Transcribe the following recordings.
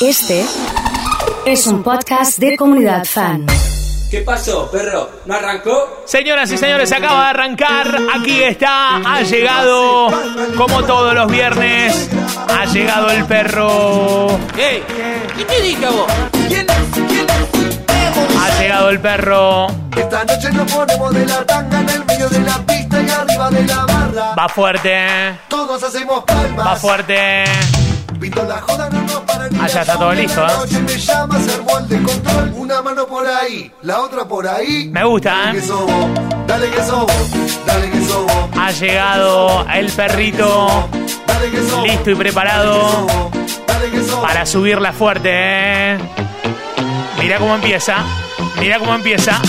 Este es un podcast de comunidad fan. ¿Qué pasó, perro? ¿No arrancó? Señoras y señores, acaba de arrancar. Aquí está, ha llegado, como todos los viernes, ha llegado el perro. ¡Ey! ¿Qué te dije vos? ¿Quién Ha llegado el perro. Esta noche nos ponemos de la tanga en el medio de la pista y arriba de la barra. Va fuerte, Todos hacemos palmas. va fuerte. Pito la joda, no nos ni Ah, está todo listo, ¿eh? Una mano por ahí, la otra por ahí. Me gusta, ¿eh? dale que dale que. Ha llegado el perrito, Dale que listo y preparado dale que para subirla fuerte. ¿eh? Mira cómo empieza, mira cómo empieza.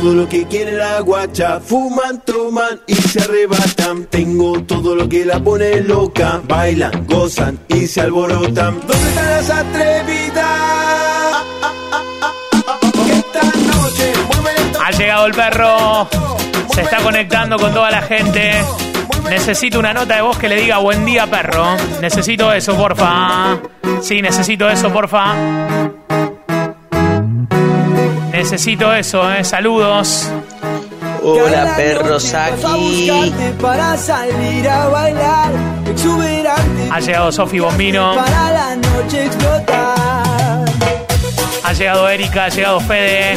Todo lo que quiere la guacha, fuman, toman y se arrebatan. Tengo todo lo que la pone loca, bailan, gozan y se alborotan. ¿Dónde están las atrevidas? Ha llegado el perro, se está conectando con toda la gente. Necesito una nota de voz que le diga buen día, perro. Necesito eso, porfa. Sí, necesito eso, porfa. Necesito eso, eh. Saludos. Hola perros aquí. Para salir a bailar, exuberante. Ha llegado Sofi Bombino. Para la noche explotar. Ha llegado Erika, ha llegado Fede.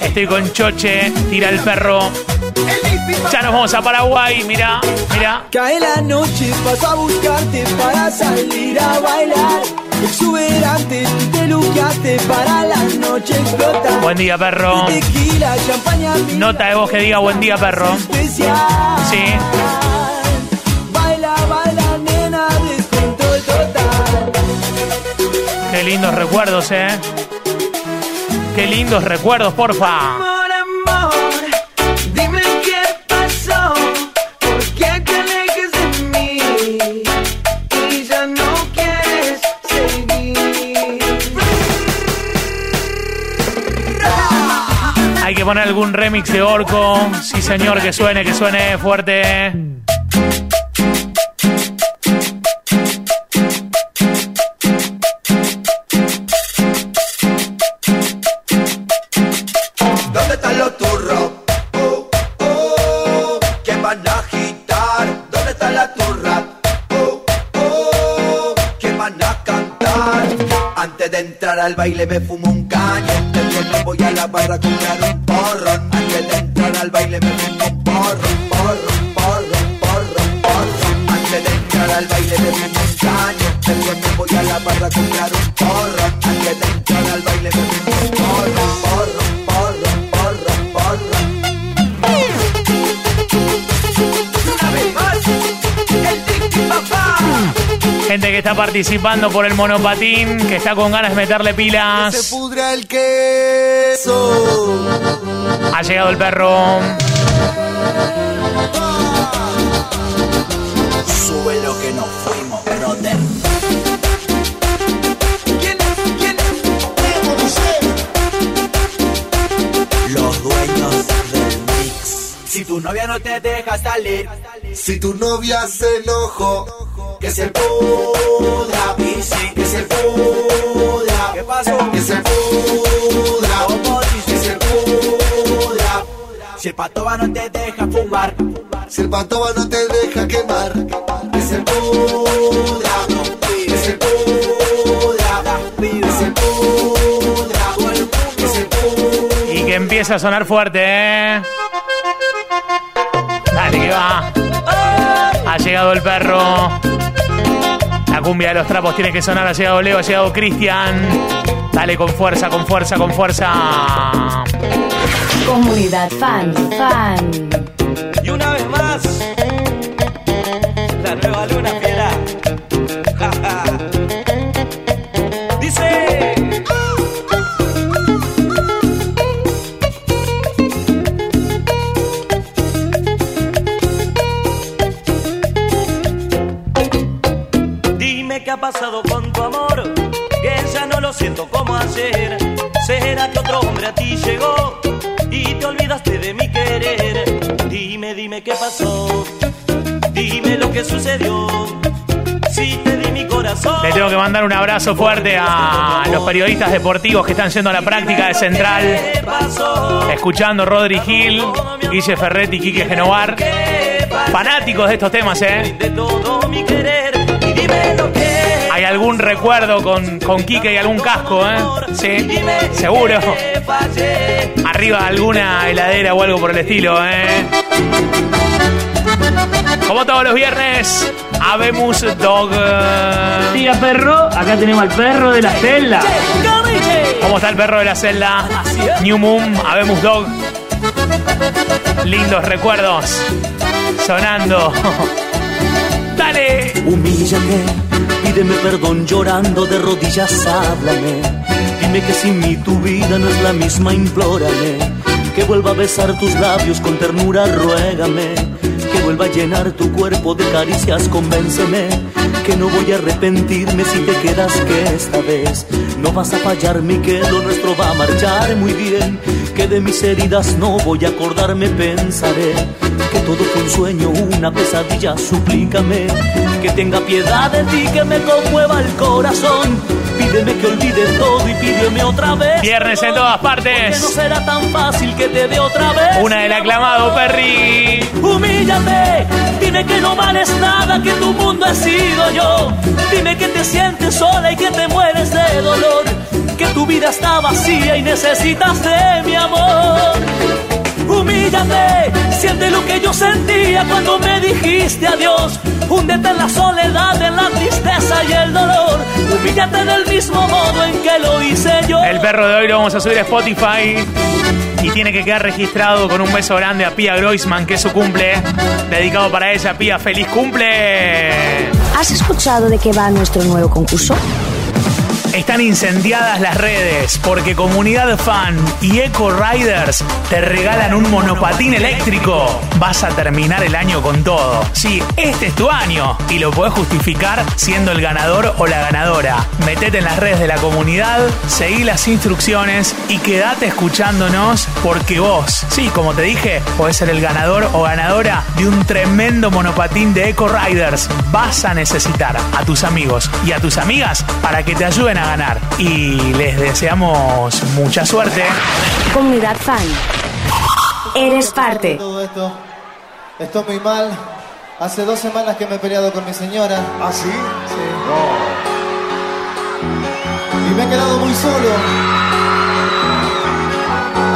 Estoy con Choche. Tira el perro. Ya nos vamos a Paraguay. Mira, mira. Cae la noche, paso a buscarte para salir a bailar. Exuberante, tú te luqueaste para la noche explotar. Buen día, perro. Tequila, champaña, Nota de voz que diga buen día, perro. especial. Sí. Baila, baila, nena, descontrol total. Qué lindos recuerdos, eh. Qué lindos recuerdos, porfa. Poner algún remix de Orco. Sí, señor, que suene, que suene fuerte. ¿Dónde están los turros? Oh, oh, que van a agitar. ¿Dónde está la turra? Oh, oh, que van a cantar. Antes de entrar al baile me fumo un caño. Me voy a la barra a comprar un porro. Antes de entrar al baile me fumo porro, porro, porro, porro, porro. Antes de entrar al baile me fumo un caño. Me voy a la barra a comprar un porro. Antes de entrar al baile me fumo un Gente que está participando por el monopatín, que está con ganas de meterle Se pilas. pudra el queso. Ha llegado el perro. Sube lo que nos fuimos, brother. ¿Quién es? ¿Quién es? Los dueños del mix. Si tu novia no te deja salir, Si tu novia se enojó, que se pudra. Y sí, que se pudra. ¿Qué pasó? que se pudra, ¿Cómo dice? que se pudra. Si el patoba no te deja fumar, Si el patoba no te deja quemar, que se pudra, que se pudra, que se pudra, que se pudra. Y que empieza a sonar fuerte, eh. Dale, que va. Ha llegado el perro. La cumbia de los trapos tiene que sonar. Ha llegado Leo, ha llegado Cristian. Dale con fuerza, con fuerza, con fuerza. Comunidad fan, fan. Y una vez más, la nueva luna ¿Será que otro hombre a ti llegó y te olvidaste de mi querer? Dime, dime qué pasó. sucedió. Si te di mi corazón. Le tengo que mandar un abrazo fuerte a los periodistas deportivos que están yendo a la práctica de Central. Escuchando Rodri Gil, Guille Ferretti Quique Genovar. Fanáticos de estos temas, ¿eh? De todo mi querer. Y dime lo que. ¿Hay algún recuerdo con, con Quique y algún casco, eh? Sí, seguro. Arriba alguna heladera o algo por el estilo, ¿eh? Como todos los viernes, Habemos Dog. Diga perro, acá tenemos al perro de la celda. ¿Cómo está el perro de la celda? New Moon, Habemos Dog. Lindos recuerdos sonando. Dale. Humíllate, pídeme perdón llorando de rodillas, háblame. Dime que sin mí tu vida no es la misma, implórame. Que vuelva a besar tus labios con ternura, ruégame. Que vuelva a llenar tu cuerpo de caricias, convénceme. Que no voy a arrepentirme si te quedas, que esta vez no vas a fallarme y que lo nuestro va a marchar muy bien. Que de mis heridas no voy a acordarme, pensaré que todo fue un sueño, una pesadilla, suplícame que tenga piedad de ti, que me conmueva el corazón. Pídeme que olvide todo y pídeme otra vez. Viernes en todas Que no partes. será tan fácil que te dé otra vez. Una del aclamado Perry. Humíllate, dime que no vales nada, que tu mundo he sido yo. Dime que te sientes sola y que te mueres de dolor. Que tu vida está vacía y necesitas de mi amor. Humíllate, siente lo que yo sentía cuando me dijiste adiós. Húndete en la soledad, en la tristeza y el dolor. Humíllate del mismo modo en que lo hice yo. El perro de hoy lo vamos a subir a Spotify. Y tiene que quedar registrado con un beso grande a Pia Groisman, que es su cumple. Dedicado para ella, Pia, feliz cumple. ¿Has escuchado de qué va nuestro nuevo concurso? Están incendiadas las redes porque Comunidad Fan y Eco Riders te regalan un monopatín eléctrico. Vas a terminar el año con todo. Sí, este es tu año y lo podés justificar siendo el ganador o la ganadora. Metete en las redes de la comunidad, seguí las instrucciones y quédate escuchándonos porque vos, sí, como te dije, podés ser el ganador o ganadora de un tremendo monopatín de Eco Riders. Vas a necesitar a tus amigos y a tus amigas para que te ayuden a ganar. Y les deseamos mucha suerte. Comunidad Fan. Eres parte. Todo esto, estoy muy mal. Hace dos semanas que me he peleado con mi señora. ¿Ah, sí? Y me he quedado muy solo.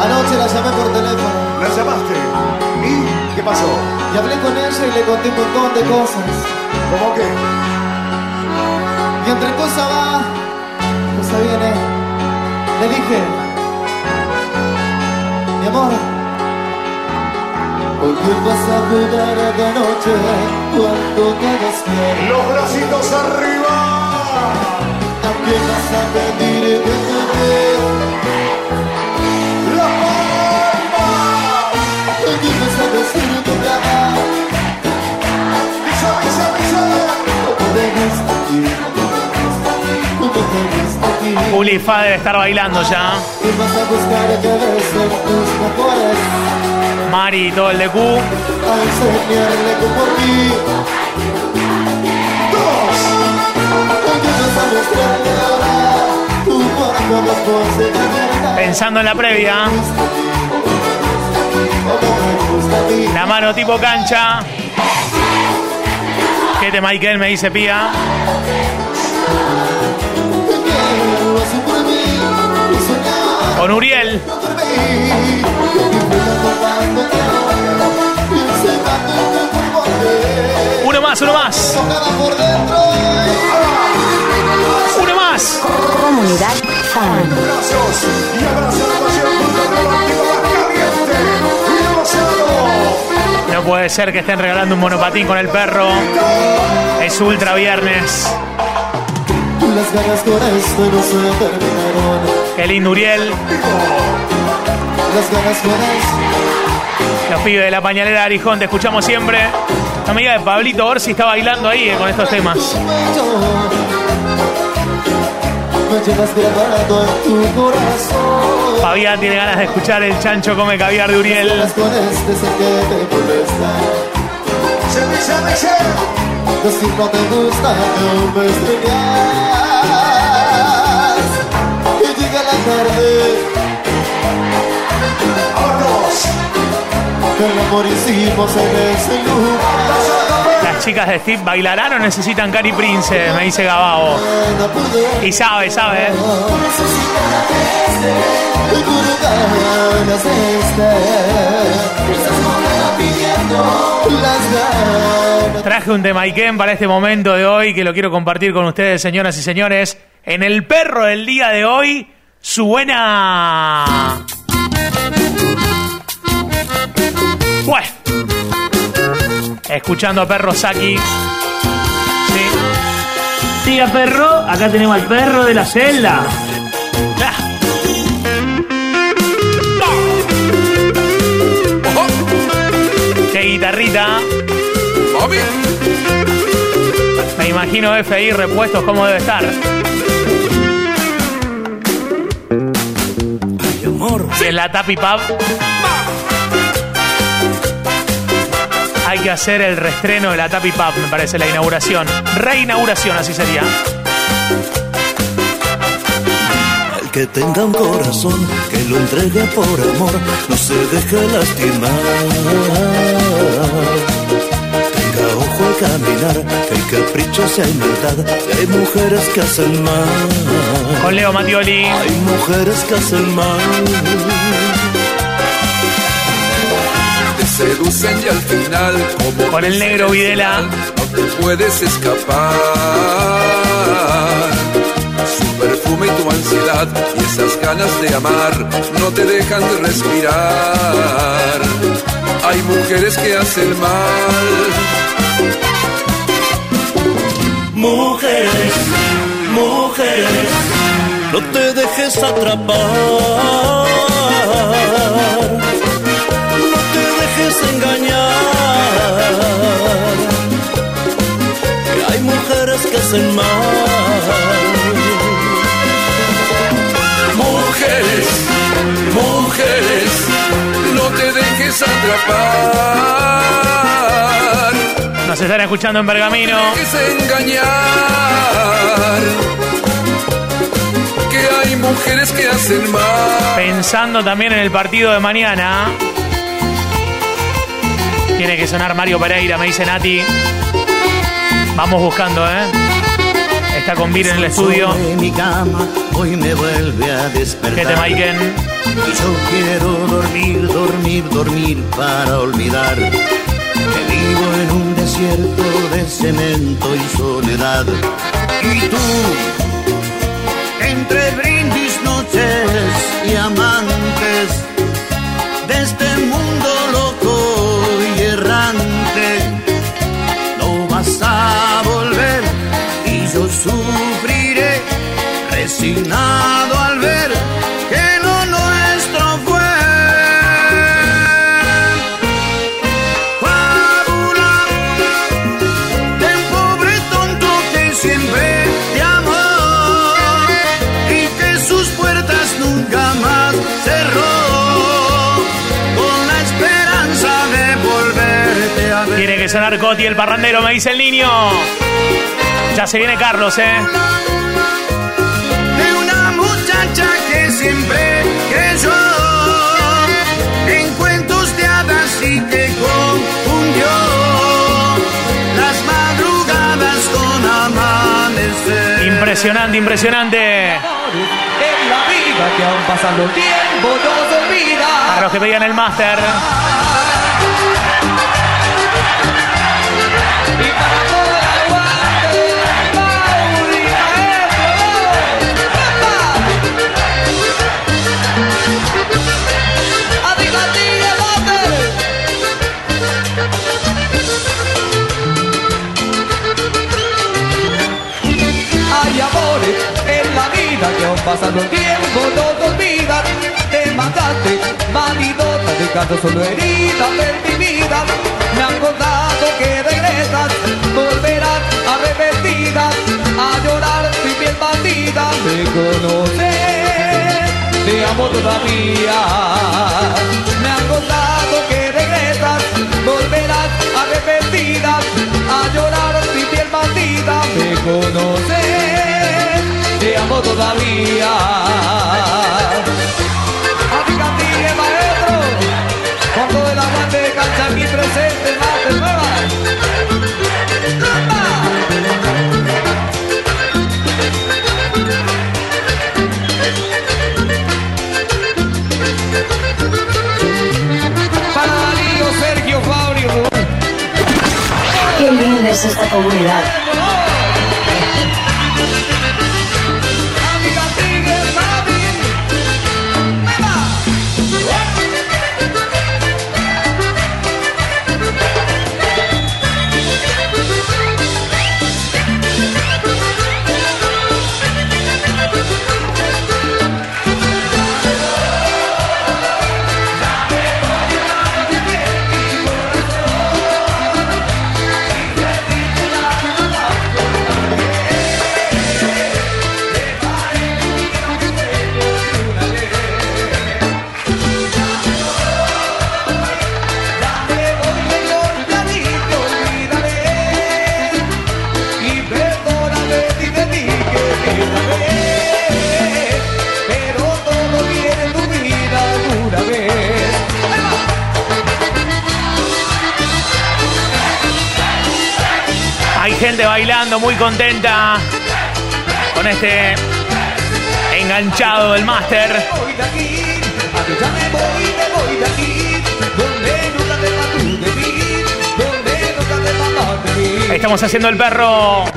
Anoche la llamé por teléfono. ¿La llamaste? ¿Y qué pasó? Y hablé con ella y le conté un montón de cosas. ¿Cómo que? Y entre cosa va, viene. Le dije, mi amor, ¿por qué vas a jugar de noche cuando te despiertes? ¡Los bracitos arriba! ¿A quién vas a pedir que te dé? ¡La palma! ¿A quién vas a decir que te ama? ¡Pisa, pisa, pisa! ¿Cómo te gusta aquí? ¿Cómo te gusta aquí? Juli Fa debe estar bailando ya. ¿Qué vas a buscar que? Mari y todo el de Q. Pensando en la previa. La mano tipo cancha. ¿Qué te Michael me dice Pía? Por volver Uno más, uno más. Uno más. Comunidad Fan. Con. No puede ser que estén regalando un monopatín con el perro. Es ultra viernes. Las ganas con esto no se terminaron lindo Uriel. Las ganas con esto Los pibes de la pañalera de Arijón, te escuchamos siempre. La amiga de Pablito Orsi está bailando ahí eh, con estos temas. Fabián tiene ganas de escuchar el chancho come caviar de Uriel. Las con este te si no gusta no me extrañas. Que llega la tarde. Que el amor hicimos en ese lugar. Las chicas de Steve bailarán o necesitan Cari Prince, me dice Gabao. Y sabe, sabe. y Traje un Temaiken para este momento de hoy que lo quiero compartir con ustedes, señoras y señores. En el perro del día de hoy, su buena. Bueno. Escuchando a Perro Saki. Sí. Siga perro, acá tenemos al perro de la celda. Ah. Qué Me imagino FI repuestos cómo debe estar. Si en la Tapi Pub hay que hacer el restreno de la Tapi Pub, me parece, la inauguración. Reinauguración, así sería. El que tenga un corazón, que lo entregue por amor, no se deje lastimar. Al caminar, que el capricho sea maldad, y hay mujeres que hacen mal. Con Leo Matioli. Hay mujeres que hacen mal. te seducen y al final como Con el negro Videla. no te puedes escapar su perfume y tu ansiedad y esas ganas de amar no te dejan de respirar hay mujeres que hacen mal Mujeres, mujeres, no te dejes atrapar. Escuchando en Pergamino. engañar. Que hay mujeres que hacen mal. Pensando también en el partido de mañana. Tiene que sonar Mario Pereira, me dice Nati. Vamos buscando, ¿eh? Está con Vir en el estudio. Mi cama hoy me vuelve a despertar. ¿Qué te, Maiken? Y yo quiero dormir, dormir, dormir para olvidar vivo en un desierto de cemento y soledad. Y tú, entre brindis, noches y amantes de este mundo Coti el parrandero, me dice el niño. Ya se viene Carlos, ¿eh? de una muchacha que siempre creyó en cuentos de hadas y que confundió las madrugadas con amanecer. Impresionante, impresionante. En la vida que aún pasando el tiempo no se olvida. Para los que veían el máster. Pasando el tiempo no se olvidan. Te mataste, malidota, dejando solo heridas en. Me han contado que regresas, volverás arrepentidas a llorar mi piel bandida. Me conoces, te amo todavía. Me han contado que regresas, volverás arrepentidas a llorar mi piel conocer, te amo todavía. Sigue maestro, con todo el aguante de cancha aquí presente, más de Fabio, Qué linda es esta comunidad. Muy contenta con este enganchado del máster. Voy de aquí, a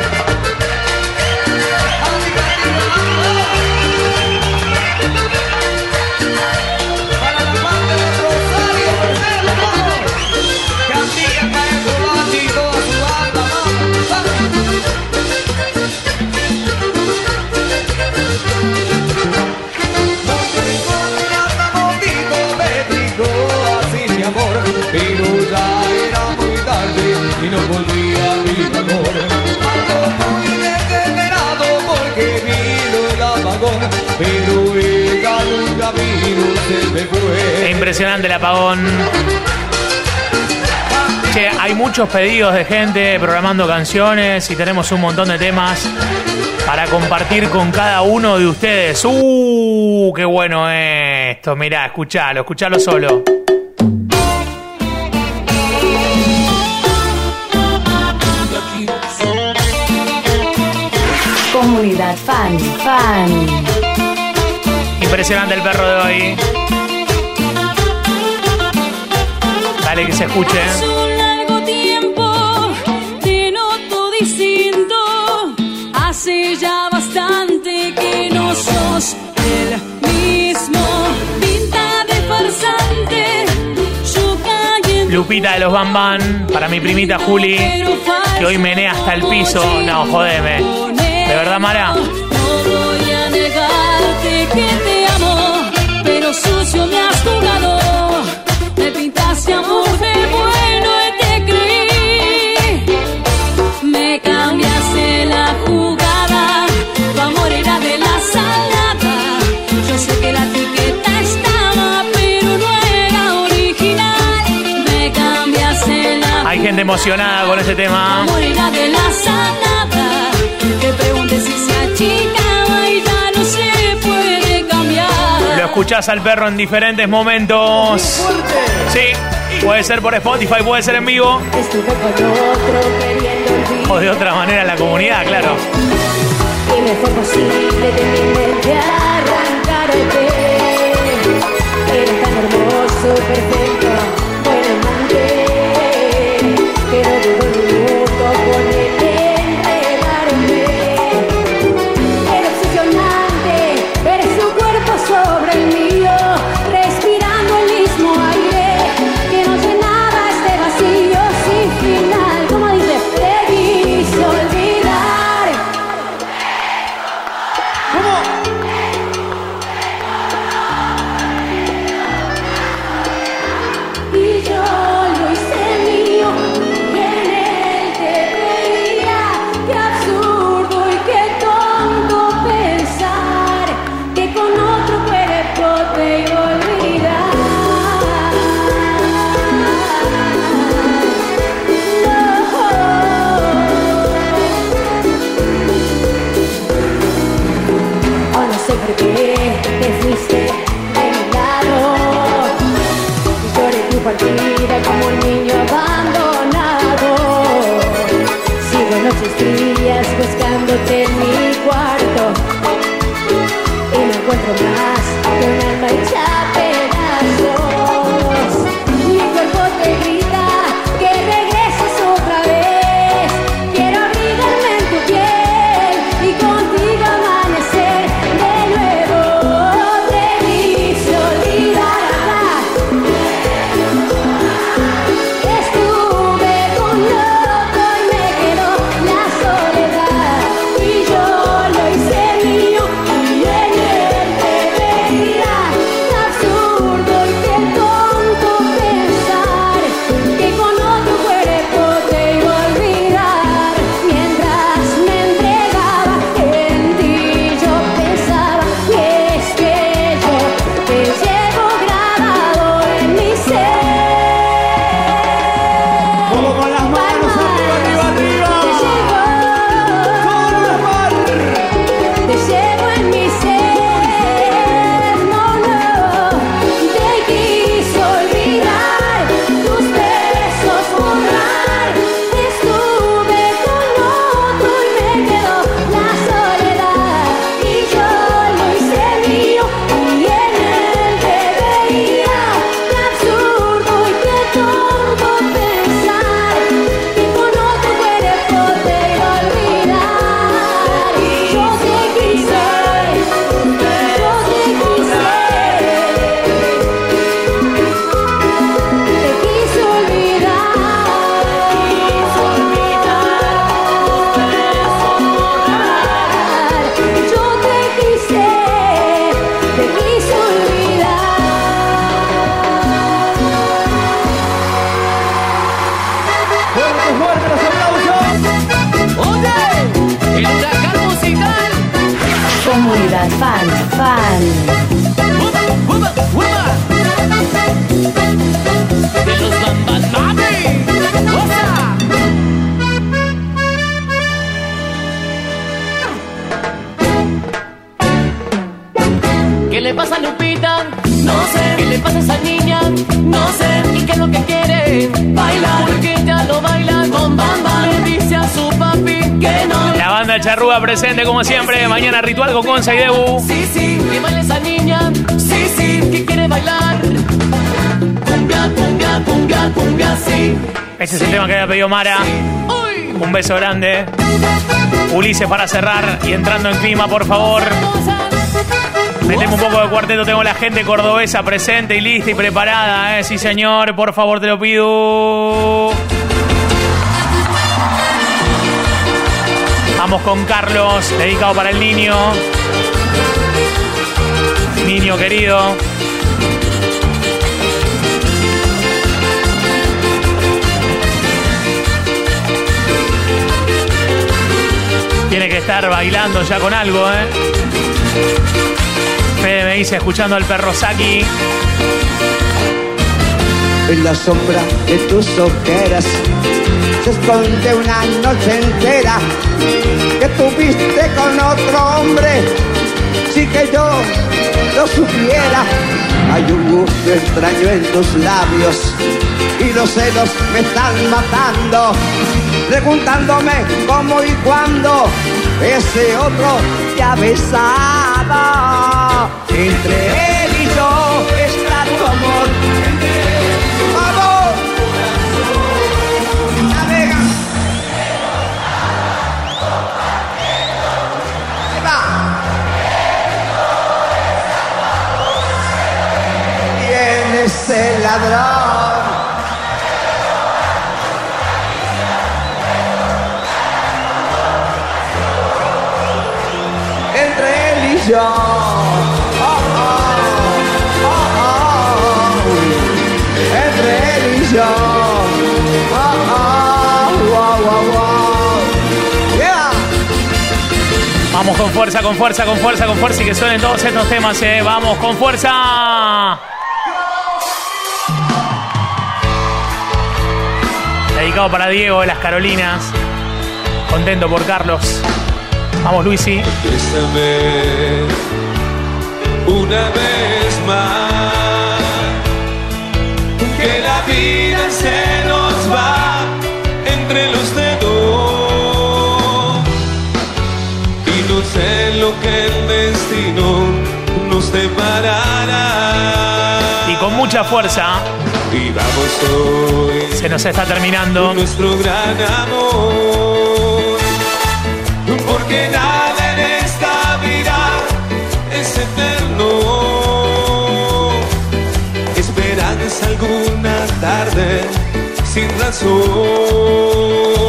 impresionante el apagón. Che, hay muchos pedidos de gente programando canciones y tenemos un montón de temas para compartir con cada uno de ustedes. ¡Uh! ¡Qué bueno esto! Mirá, escuchalo, escuchalo solo. Comunidad fan, fan. Impresionante el perro de hoy. Dale que se escuche. Hace un largo tiempo te noto distinto. Hace ya bastante que no sos el mismo. Pinta de farsante. Yo caí en tu Lupita de los Bamban, para mi primita Juli, que hoy menea hasta el piso. No, jodeme. ¿De verdad, Mara? No voy a negarte que te amo, pero sucio me has jugado. Me pintaste amor Yo sé que la etiqueta estaba, pero no era original. Me cambiaste la Hay gente emocionada con este tema. de la sanada. Que pregunte si se achicaba y ya no se puede Lo escuchás al perro en diferentes momentos. Sí, puede ser por Spotify, puede ser en vivo. Estuve con otro queriendo olvidar. O de otra manera en la comunidad, claro. Y me fue posible de mi gotta y pasa a Lupita? No sé. ¿Qué le pasa a esa niña? No sé. ¿Y qué es lo que quiere? Bailar. Porque ya lo baila con Bamba. Le dice a su papi que no. La banda charrúa presente como siempre. Mañana ritual con Gonza y Debu. Sí, sí, que baila esa niña. Sí, sí, que quiere bailar. Cumbia, cumbia, cumbia, cumbia, sí. Ese es el tema que había pedido Mara. Un beso grande. Ulises para cerrar y entrando en clima, por favor. Metemos un poco de cuarteto, tengo la gente cordobesa presente y lista y preparada, ¿eh? Sí, señor, por favor, te lo pido. Vamos con Carlos, dedicado para el niño. Niño querido. Tiene que estar bailando ya con algo, ¿eh? Me dice, escuchando al perro Saki. En la sombra de tus ojeras se esconde una noche entera que tuviste con otro hombre. Si que yo lo supiera, hay un gusto extraño en tus labios y los celos me están matando, preguntándome cómo y cuándo ese otro te ha besado. Entre él y yo está tu amor. ¡Vamos! Navega. Ahí va. ¿Quién es el ladrón? Entre él y yo. Vamos con fuerza, con fuerza, con fuerza, con fuerza y que suenen todos estos temas, ¿eh? Vamos con fuerza. Dedicado para Diego de las Carolinas. Contento por Carlos. Vamos, Luisi. Creo que el destino nos separará. Y con mucha fuerza. Y vamos hoy. Se nos está terminando. Nuestro gran amor. Porque nada en esta vida es eterno. Esperanza alguna tarde sin razón.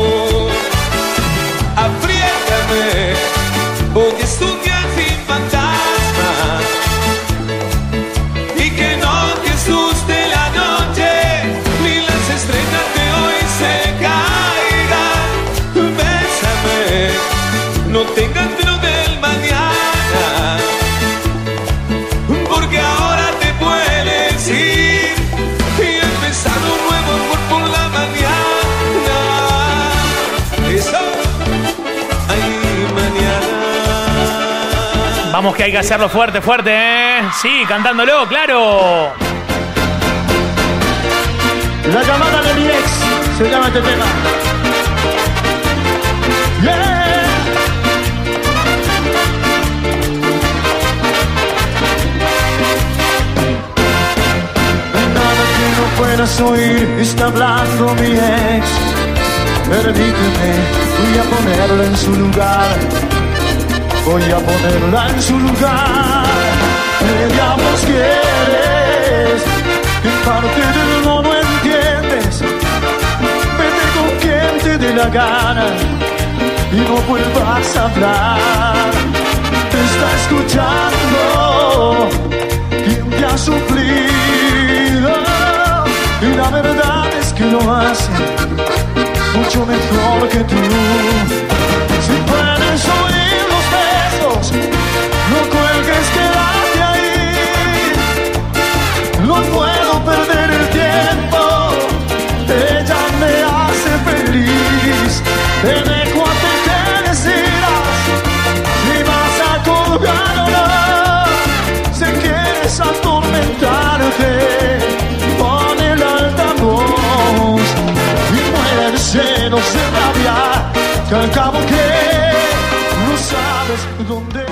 Vamos que hay que hacerlo fuerte, fuerte, ¿eh? Sí, cantándolo, claro. La llamada de mi ex se llama este tema. Yeah. Puedas oír está hablando mi ex. Permíteme, voy a ponerla en su lugar. Voy a ponerla en su lugar. ¿Qué diablos quieres? Que parte del no no entiendes. Vete con quien te dé la gana y no vuelvas a hablar. Te está escuchando quien te ha suplido. Y la verdad es que lo hace mucho mejor que tú. Si puedes oír no cuelgues, quédate ahí. No puedo perder el tiempo, ella me hace feliz. Te dejo a ti que decidas si vas a colgar o no. Si quieres atormentarte, pon el altavoz y muere de celos de rabia, que al cabo que dónde